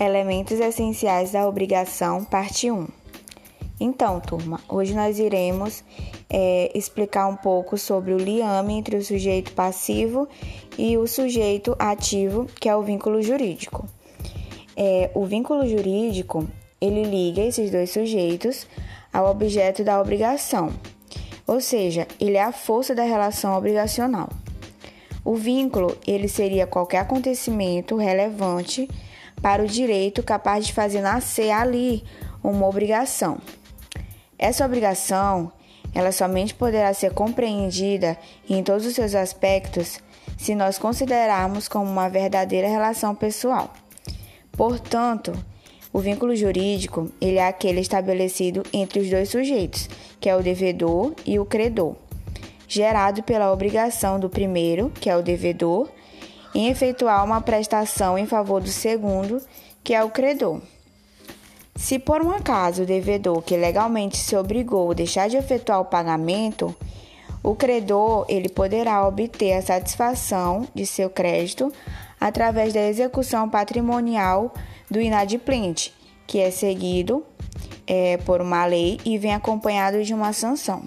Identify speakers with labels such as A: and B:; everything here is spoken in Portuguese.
A: Elementos essenciais da obrigação, parte 1. Então, turma, hoje nós iremos é, explicar um pouco sobre o liame entre o sujeito passivo e o sujeito ativo, que é o vínculo jurídico. É, o vínculo jurídico ele liga esses dois sujeitos ao objeto da obrigação, ou seja, ele é a força da relação obrigacional. O vínculo ele seria qualquer acontecimento relevante para o direito capaz de fazer nascer ali uma obrigação. Essa obrigação, ela somente poderá ser compreendida em todos os seus aspectos se nós considerarmos como uma verdadeira relação pessoal. Portanto, o vínculo jurídico, ele é aquele estabelecido entre os dois sujeitos, que é o devedor e o credor, gerado pela obrigação do primeiro, que é o devedor, em efetuar uma prestação em favor do segundo, que é o credor. Se por um acaso o devedor que legalmente se obrigou deixar de efetuar o pagamento, o credor ele poderá obter a satisfação de seu crédito através da execução patrimonial do inadimplente, que é seguido é, por uma lei e vem acompanhado de uma sanção.